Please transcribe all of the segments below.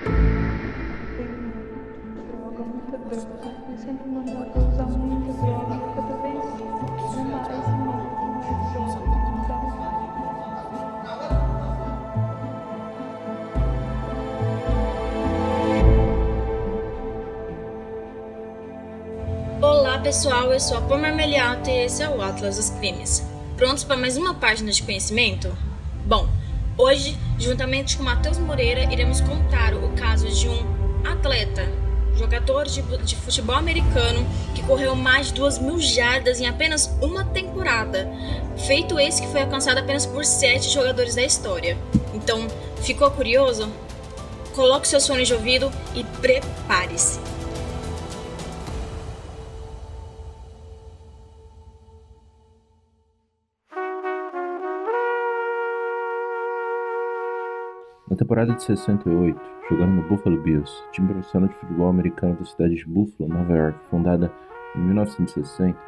Olá pessoal, eu sou a Pomar Meliato e esse é o Atlas dos Crimes. Prontos para mais uma página de conhecimento? Bom, hoje, juntamente com Matheus Moreira, iremos contar o caso de um atleta, jogador de, de futebol americano que correu mais de duas mil jardas em apenas uma temporada. Feito esse que foi alcançado apenas por sete jogadores da história. Então, ficou curioso? Coloque seus fones de ouvido e prepare-se. Temporada de 68, jogando no Buffalo Bills, time profissional de futebol americano da cidade de Buffalo, Nova York, fundada em 1960,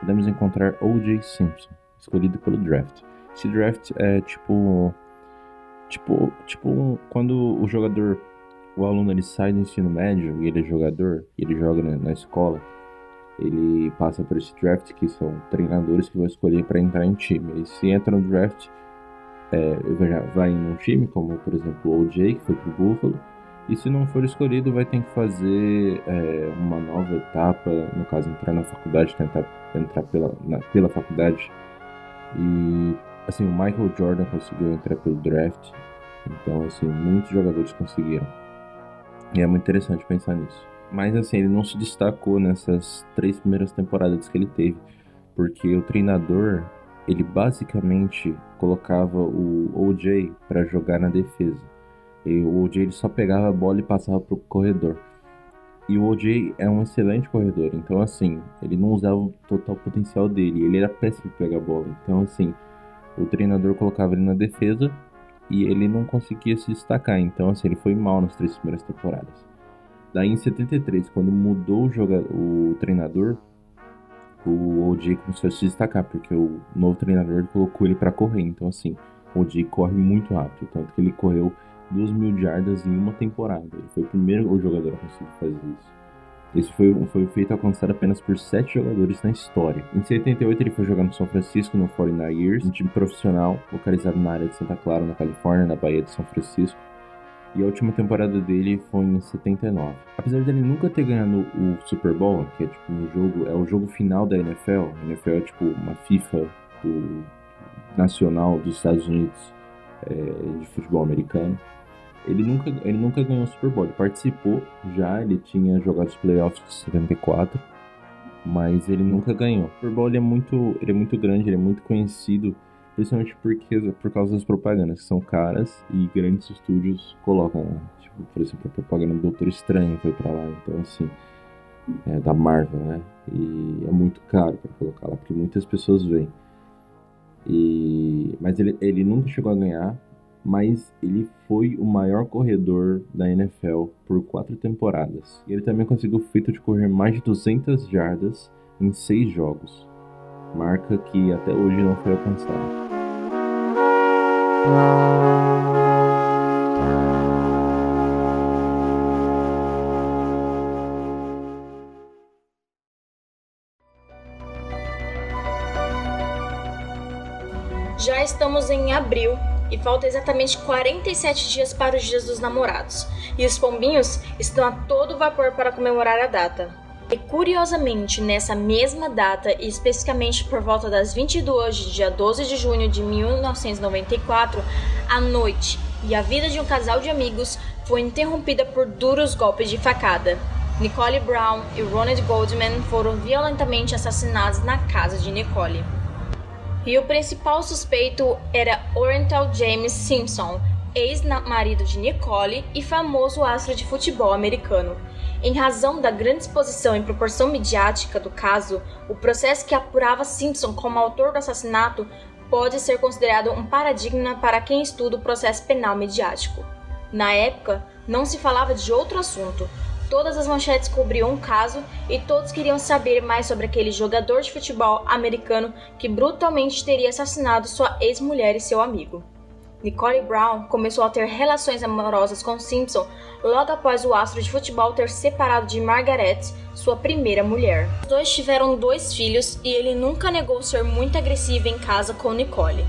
podemos encontrar O.J. Simpson, escolhido pelo draft. Esse draft é tipo tipo tipo quando o jogador o aluno ele sai do ensino médio e ele é jogador ele joga na, na escola ele passa por esse draft que são treinadores que vão escolher para entrar em time e se entra no draft é, vai em um time, como por exemplo o OJ, que foi pro Buffalo, e se não for escolhido, vai ter que fazer é, uma nova etapa, no caso, entrar na faculdade, tentar entrar pela, na, pela faculdade. E assim, o Michael Jordan conseguiu entrar pelo draft, então assim, muitos jogadores conseguiram. E é muito interessante pensar nisso. Mas assim, ele não se destacou nessas três primeiras temporadas que ele teve, porque o treinador ele basicamente colocava o OJ para jogar na defesa. E o OJ ele só pegava a bola e passava para o corredor. E o OJ é um excelente corredor, então assim, ele não usava o total potencial dele, ele era péssimo pegar a bola. Então assim, o treinador colocava ele na defesa e ele não conseguia se destacar. Então assim, ele foi mal nas três primeiras temporadas. Daí em 73, quando mudou o, jogador, o treinador, o OJ começou a se destacar, porque o novo treinador colocou ele para correr. Então, assim, o OJ corre muito rápido, tanto que ele correu 2 mil jardas em uma temporada. Ele foi o primeiro jogador a conseguir fazer isso. Esse foi, foi feito alcançado apenas por sete jogadores na história. Em 78 ele foi jogar no São Francisco, no 49ers, um time profissional localizado na área de Santa Clara, na Califórnia, na Baía de São Francisco e a última temporada dele foi em 79. Apesar dele nunca ter ganhado o Super Bowl, que é tipo um jogo, é o jogo final da NFL, a NFL é tipo uma FIFA do, nacional dos Estados Unidos é, de futebol americano. Ele nunca, ele nunca ganhou o Super Bowl, ele participou já, ele tinha jogado os playoffs de 74, mas ele nunca ganhou. O Super Bowl é muito, ele é muito grande, ele é muito conhecido Principalmente porque, por causa das propagandas, que são caras e grandes estúdios colocam lá. Tipo, por exemplo, a propaganda do Doutor Estranho foi pra lá. Então, assim, é da Marvel, né? E é muito caro para colocar lá, porque muitas pessoas vêm. E... Mas ele, ele nunca chegou a ganhar, mas ele foi o maior corredor da NFL por quatro temporadas. E ele também conseguiu o feito de correr mais de 200 jardas em seis jogos marca que até hoje não foi alcançada. Já estamos em abril e falta exatamente 47 dias para os Dias dos Namorados, e os pombinhos estão a todo vapor para comemorar a data. E curiosamente, nessa mesma data, e especificamente por volta das 22 de dia 12 de junho de 1994, a noite e a vida de um casal de amigos foi interrompida por duros golpes de facada. Nicole Brown e Ronald Goldman foram violentamente assassinados na casa de Nicole. E o principal suspeito era Oriental James Simpson, ex-marido de Nicole e famoso astro de futebol americano. Em razão da grande exposição e proporção midiática do caso, o processo que apurava Simpson como autor do assassinato pode ser considerado um paradigma para quem estuda o processo penal midiático. Na época, não se falava de outro assunto. Todas as manchetes cobriam o caso e todos queriam saber mais sobre aquele jogador de futebol americano que brutalmente teria assassinado sua ex-mulher e seu amigo. Nicole Brown começou a ter relações amorosas com Simpson logo após o astro de futebol ter separado de Margaret, sua primeira mulher. Os dois tiveram dois filhos e ele nunca negou ser muito agressivo em casa com Nicole.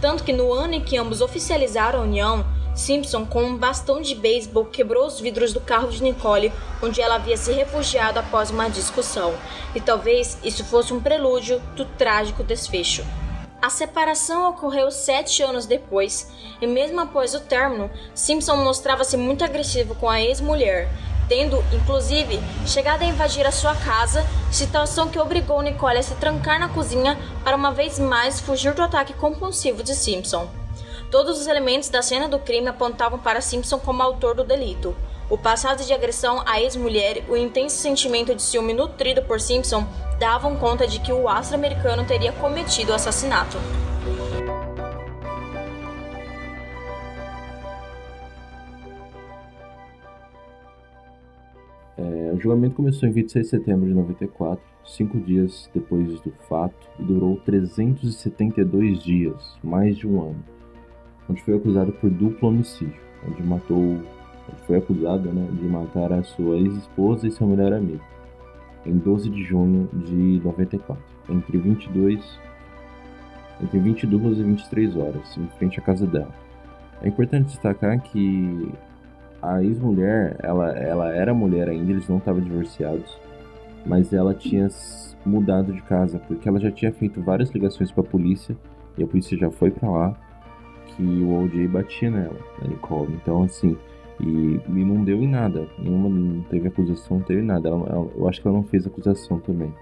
Tanto que no ano em que ambos oficializaram a união, Simpson, com um bastão de beisebol, quebrou os vidros do carro de Nicole, onde ela havia se refugiado após uma discussão. E talvez isso fosse um prelúdio do trágico desfecho. A separação ocorreu sete anos depois, e mesmo após o término, Simpson mostrava-se muito agressivo com a ex-mulher, tendo, inclusive, chegado a invadir a sua casa, situação que obrigou Nicole a se trancar na cozinha para uma vez mais fugir do ataque compulsivo de Simpson. Todos os elementos da cena do crime apontavam para Simpson como autor do delito. O passado de agressão à ex-mulher o intenso sentimento de ciúme nutrido por Simpson davam conta de que o astro americano teria cometido o assassinato. É, o julgamento começou em 26 de setembro de 94, cinco dias depois do fato, e durou 372 dias, mais de um ano, onde foi acusado por duplo homicídio, onde matou, foi acusado né, de matar a sua ex-esposa e seu melhor amigo em 12 de junho de 94, entre 22 entre 22 e 23 horas, em frente à casa dela. É importante destacar que a ex-mulher, ela, ela era mulher ainda, eles não estavam divorciados, mas ela tinha mudado de casa porque ela já tinha feito várias ligações para a polícia e a polícia já foi para lá que o OJ batia nela, na Nicole. Então, assim, e, e não deu em nada. Nenhuma, não teve acusação, não teve nada. Ela, ela, eu acho que ela não fez acusação também.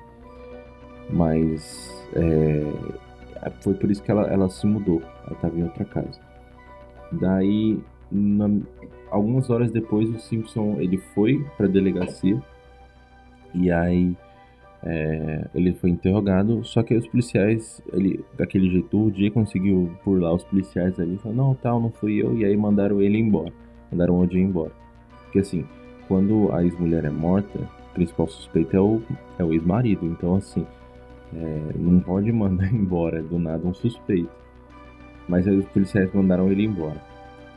Mas é, foi por isso que ela, ela se mudou. Ela estava em outra casa. Daí, na, algumas horas depois, o Simpson ele foi para a delegacia. E aí é, ele foi interrogado, só que os policiais, ele, daquele jeito, o dia conseguiu burlar os policiais ali, falou, não, tal, não fui eu, e aí mandaram ele embora mandaram o OJ embora. Porque assim, quando a ex-mulher é morta, o principal suspeito é o, é o ex-marido. Então assim, é, não pode mandar embora do nada um suspeito. Mas aí os policiais mandaram ele embora.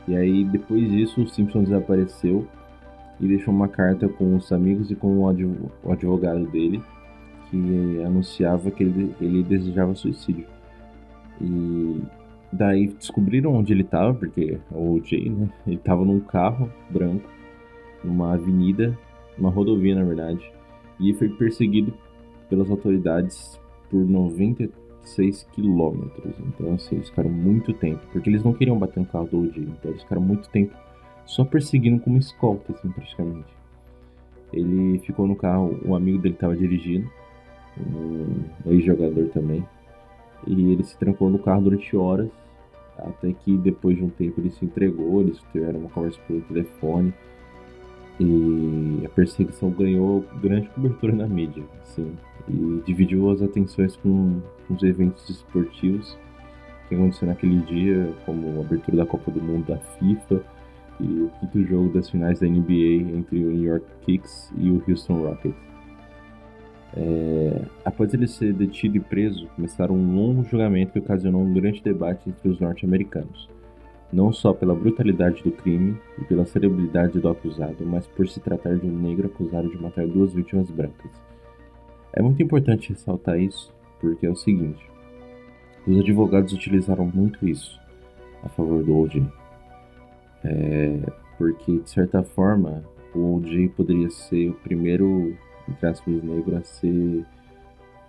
E aí depois disso o Simpson desapareceu e deixou uma carta com os amigos e com o advogado dele que anunciava que ele, ele desejava suicídio. E Daí descobriram onde ele estava, porque o Jay, né? Ele estava num carro branco, numa avenida, numa rodovia, na verdade. E foi perseguido pelas autoridades por 96 quilômetros. Então, assim, eles ficaram muito tempo. Porque eles não queriam bater no carro do OJ. Então, eles ficaram muito tempo só perseguindo como escolta, assim, praticamente. Ele ficou no carro, um amigo dele estava dirigindo, um ex-jogador também. E ele se trancou no carro durante horas até que depois de um tempo ele se entregou, eles tiveram uma conversa por telefone e a perseguição ganhou grande cobertura na mídia, sim, e dividiu as atenções com, com os eventos esportivos que aconteceram naquele dia, como a abertura da Copa do Mundo da FIFA e o quinto jogo das finais da NBA entre o New York Knicks e o Houston Rockets. É, após ele ser detido e preso, começaram um longo julgamento que ocasionou um grande debate entre os norte-americanos, não só pela brutalidade do crime e pela celebridade do acusado, mas por se tratar de um negro acusado de matar duas vítimas brancas. É muito importante ressaltar isso, porque é o seguinte: os advogados utilizaram muito isso a favor do OJ, é, porque de certa forma o OJ poderia ser o primeiro entre aspas, negro a ser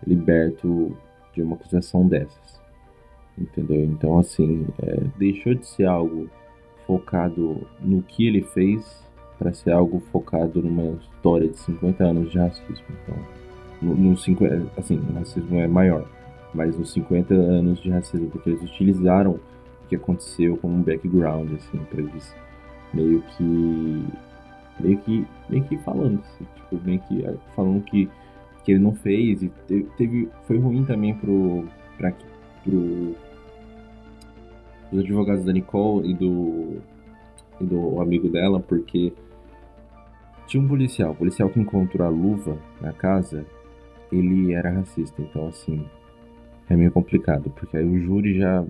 liberto de uma acusação dessas. Entendeu? Então, assim, é, deixou de ser algo focado no que ele fez para ser algo focado numa história de 50 anos de racismo. Então, no, no 50, assim, o racismo é maior, mas nos 50 anos de racismo, porque eles utilizaram o que aconteceu como um background, assim, para eles meio que meio que meio que falando, assim, tipo, meio que eh, falando que, que ele não fez e teve, foi ruim também pro para pro os advogados da Nicole e do e do amigo dela, porque tinha um policial, o policial que encontrou a luva na casa, ele era racista, então assim, é meio complicado, porque aí o júri já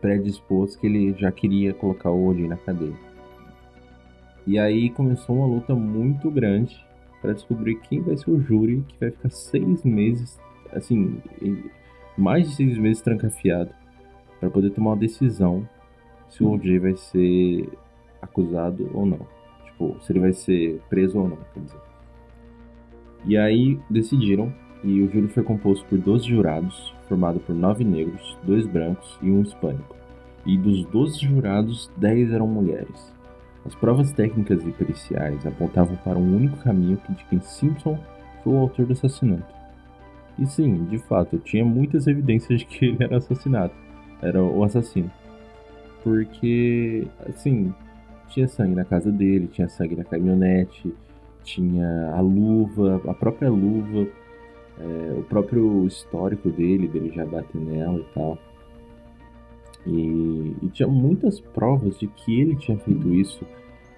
predisposto que ele já queria colocar o Odin na cadeia. E aí começou uma luta muito grande para descobrir quem vai ser o júri que vai ficar seis meses, assim, mais de seis meses trancafiado para poder tomar uma decisão se o OJ vai ser acusado ou não. Tipo, se ele vai ser preso ou não, quer dizer. E aí decidiram, e o júri foi composto por 12 jurados, formado por 9 negros, 2 brancos e um hispânico. E dos 12 jurados, 10 eram mulheres. As provas técnicas e periciais apontavam para um único caminho que de quem Simpson foi o autor do assassinato. E sim, de fato, tinha muitas evidências de que ele era assassinado, era o assassino. Porque, assim, tinha sangue na casa dele, tinha sangue na caminhonete, tinha a luva, a própria luva, é, o próprio histórico dele, dele já bater nela e tal. E, e, tinha muitas provas de que ele tinha feito isso,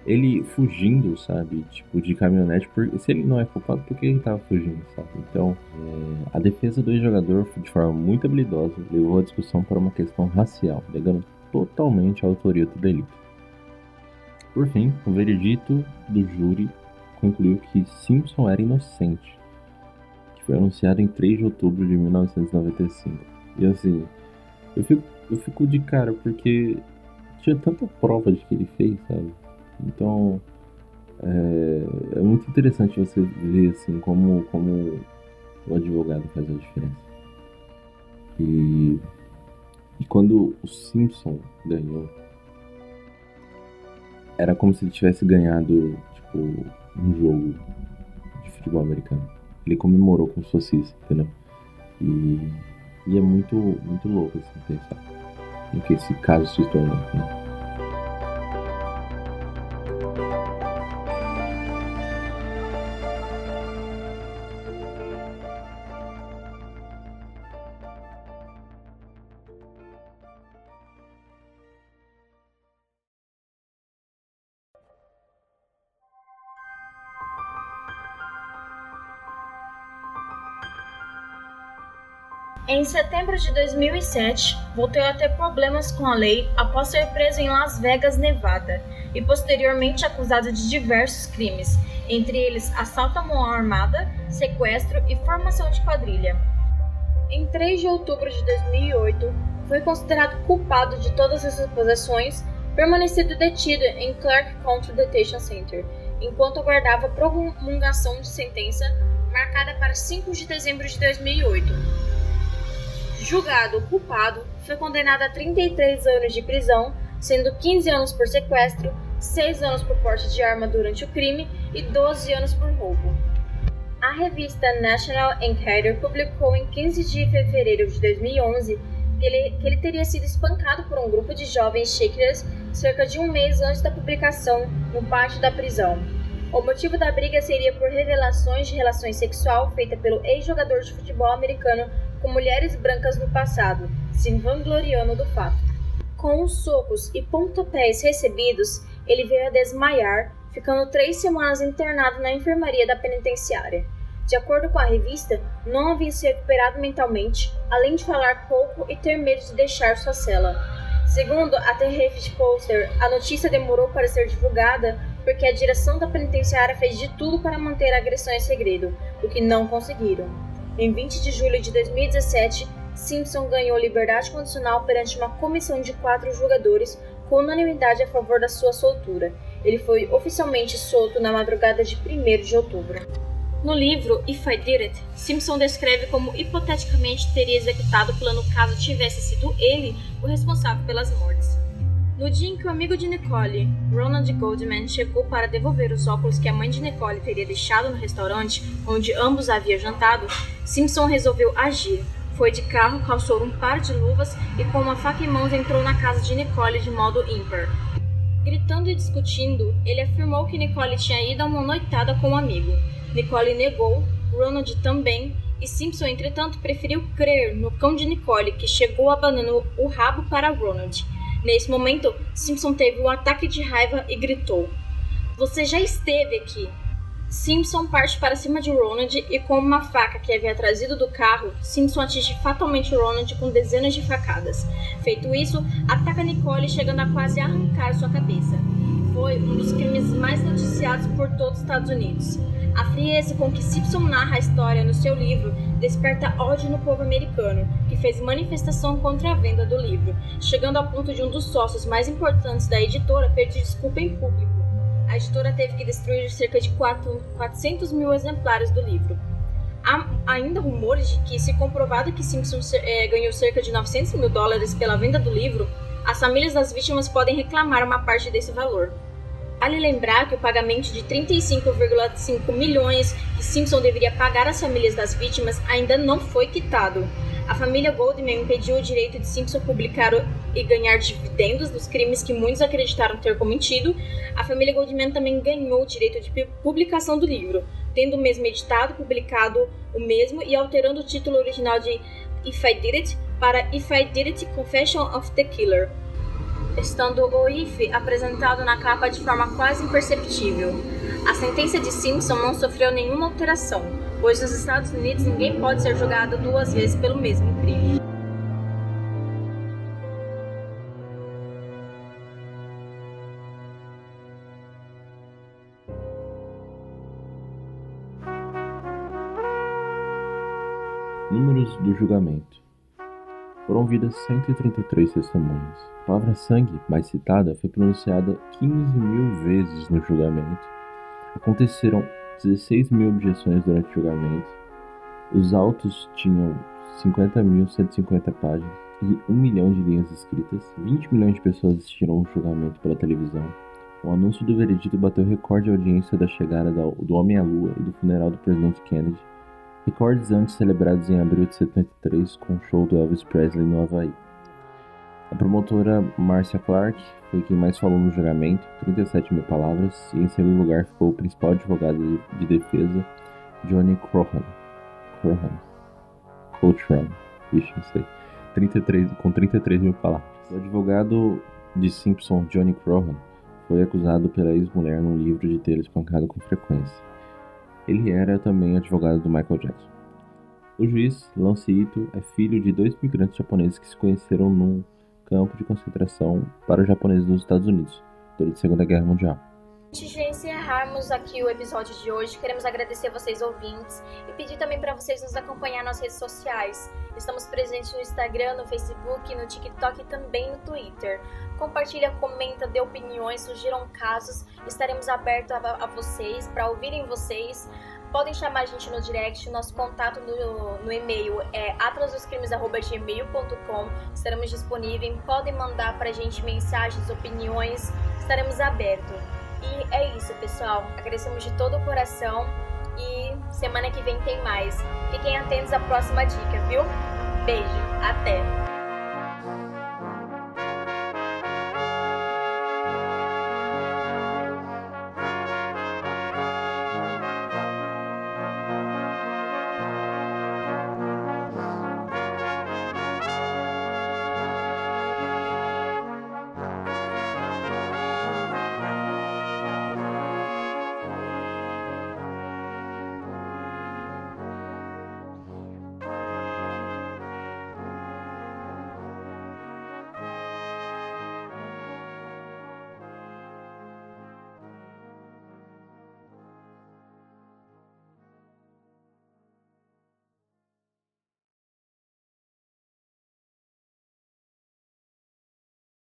ele fugindo, sabe? Tipo, de caminhonete. Porque, se ele não é culpado, por que ele tava fugindo, sabe? Então, é, a defesa do ex-jogador, de forma muito habilidosa, levou a discussão para uma questão racial, negando totalmente a autoria do delito. Por fim, o veredito do júri concluiu que Simpson era inocente, que foi anunciado em 3 de outubro de 1995. E assim, eu fico, eu fico de cara porque tinha tanta prova de que ele fez, sabe? Então é, é muito interessante você ver assim como, como o advogado faz a diferença. E, e quando o Simpson ganhou, era como se ele tivesse ganhado tipo um jogo de futebol americano. Ele comemorou como se fosse entendeu? E, e é muito, muito louco assim, pensar no que esse caso se tornou, né? Setembro de 2007, voltou a ter problemas com a lei após ser preso em Las Vegas, Nevada, e posteriormente acusado de diversos crimes, entre eles assalto à mão armada, sequestro e formação de quadrilha. Em 3 de outubro de 2008, foi considerado culpado de todas essas acusações, permanecendo detido em Clark County Detention Center, enquanto aguardava promulgação de sentença marcada para 5 de dezembro de 2008 julgado culpado, foi condenado a 33 anos de prisão, sendo 15 anos por sequestro, 6 anos por porte de arma durante o crime e 12 anos por roubo. A revista National Enquirer publicou em 15 de fevereiro de 2011 que ele, que ele teria sido espancado por um grupo de jovens Shakers cerca de um mês antes da publicação no pátio da prisão. O motivo da briga seria por revelações de relações sexual feita pelo ex-jogador de futebol americano com mulheres brancas no passado, se vangloriando do fato. Com os socos e pontapés recebidos, ele veio a desmaiar, ficando três semanas internado na enfermaria da penitenciária. De acordo com a revista, não havia se recuperado mentalmente, além de falar pouco e ter medo de deixar sua cela. Segundo a The Haft Poster, a notícia demorou para ser divulgada porque a direção da penitenciária fez de tudo para manter a agressão em segredo, o que não conseguiram. Em 20 de julho de 2017, Simpson ganhou liberdade condicional perante uma comissão de quatro jogadores com unanimidade a favor da sua soltura. Ele foi oficialmente solto na madrugada de 1 de outubro. No livro If I Did It, Simpson descreve como hipoteticamente teria executado o plano caso tivesse sido ele o responsável pelas mortes. No dia em que o amigo de Nicole, Ronald Goldman, chegou para devolver os óculos que a mãe de Nicole teria deixado no restaurante onde ambos haviam jantado, Simpson resolveu agir. Foi de carro, calçou um par de luvas e com uma faca em mãos entrou na casa de Nicole de modo ímpar. Gritando e discutindo, ele afirmou que Nicole tinha ido a uma noitada com um amigo. Nicole negou, Ronald também, e Simpson, entretanto, preferiu crer no cão de Nicole, que chegou abanando o rabo para Ronald. Nesse momento, Simpson teve um ataque de raiva e gritou: Você já esteve aqui. Simpson parte para cima de Ronald e, com uma faca que havia trazido do carro, Simpson atinge fatalmente Ronald com dezenas de facadas. Feito isso, ataca Nicole, chegando a quase arrancar sua cabeça. Foi um dos crimes mais noticiados por todos os Estados Unidos. A frieza com que Simpson narra a história no seu livro desperta ódio no povo americano, que fez manifestação contra a venda do livro, chegando ao ponto de um dos sócios mais importantes da editora pedir desculpa em público a editora teve que destruir cerca de 4, 400 mil exemplares do livro. Há ainda rumores de que, se comprovado que Simpson é, ganhou cerca de 900 mil dólares pela venda do livro, as famílias das vítimas podem reclamar uma parte desse valor. Vale lembrar que o pagamento de 35,5 milhões que Simpson deveria pagar às famílias das vítimas ainda não foi quitado. A família Goldman impediu o direito de Simpson publicar e ganhar dividendos dos crimes que muitos acreditaram ter cometido. A família Goldman também ganhou o direito de publicação do livro, tendo o mesmo editado, publicado o mesmo e alterando o título original de If I Did It para If I Did It Confession of the Killer, estando o if apresentado na capa de forma quase imperceptível. A sentença de Simpson não sofreu nenhuma alteração, pois nos Estados Unidos ninguém pode ser julgado duas vezes pelo mesmo crime. Números do julgamento. Foram ouvidas 133 testemunhas. A palavra sangue, mais citada, foi pronunciada 15 mil vezes no julgamento. Aconteceram 16 mil objeções durante o julgamento. Os autos tinham 50.150 páginas e 1 milhão de linhas escritas. 20 milhões de pessoas assistiram o julgamento pela televisão. O anúncio do veredito bateu recorde de audiência da chegada do Homem à Lua e do funeral do presidente Kennedy, recordes antes celebrados em abril de 73 com o show do Elvis Presley no Havaí. A promotora Marcia Clark foi quem mais falou no julgamento, 37 mil palavras, e em segundo lugar ficou o principal advogado de defesa, Johnny Crohan. Crohan. Coachran. Vixe, não sei. 33, com 33 mil palavras. O advogado de Simpson, Johnny Crohan, foi acusado pela ex-mulher num livro de ter espancado com frequência. Ele era também advogado do Michael Jackson. O juiz, Lance Ito, é filho de dois migrantes japoneses que se conheceram num campo de concentração para japoneses dos Estados Unidos durante a Segunda Guerra Mundial. Antes de encerrarmos aqui o episódio de hoje, queremos agradecer vocês ouvintes e pedir também para vocês nos acompanhar nas redes sociais. Estamos presentes no Instagram, no Facebook, no TikTok e também no Twitter. Compartilha, comenta, dê opiniões, sugiram casos. Estaremos abertos a, a vocês, para ouvirem vocês. Podem chamar a gente no direct, nosso contato no, no e-mail é atlasdoscrimes.gmail.com Estaremos disponíveis, podem mandar pra gente mensagens, opiniões, estaremos abertos. E é isso, pessoal. Agradecemos de todo o coração e semana que vem tem mais. Fiquem atentos à próxima dica, viu? Beijo, até!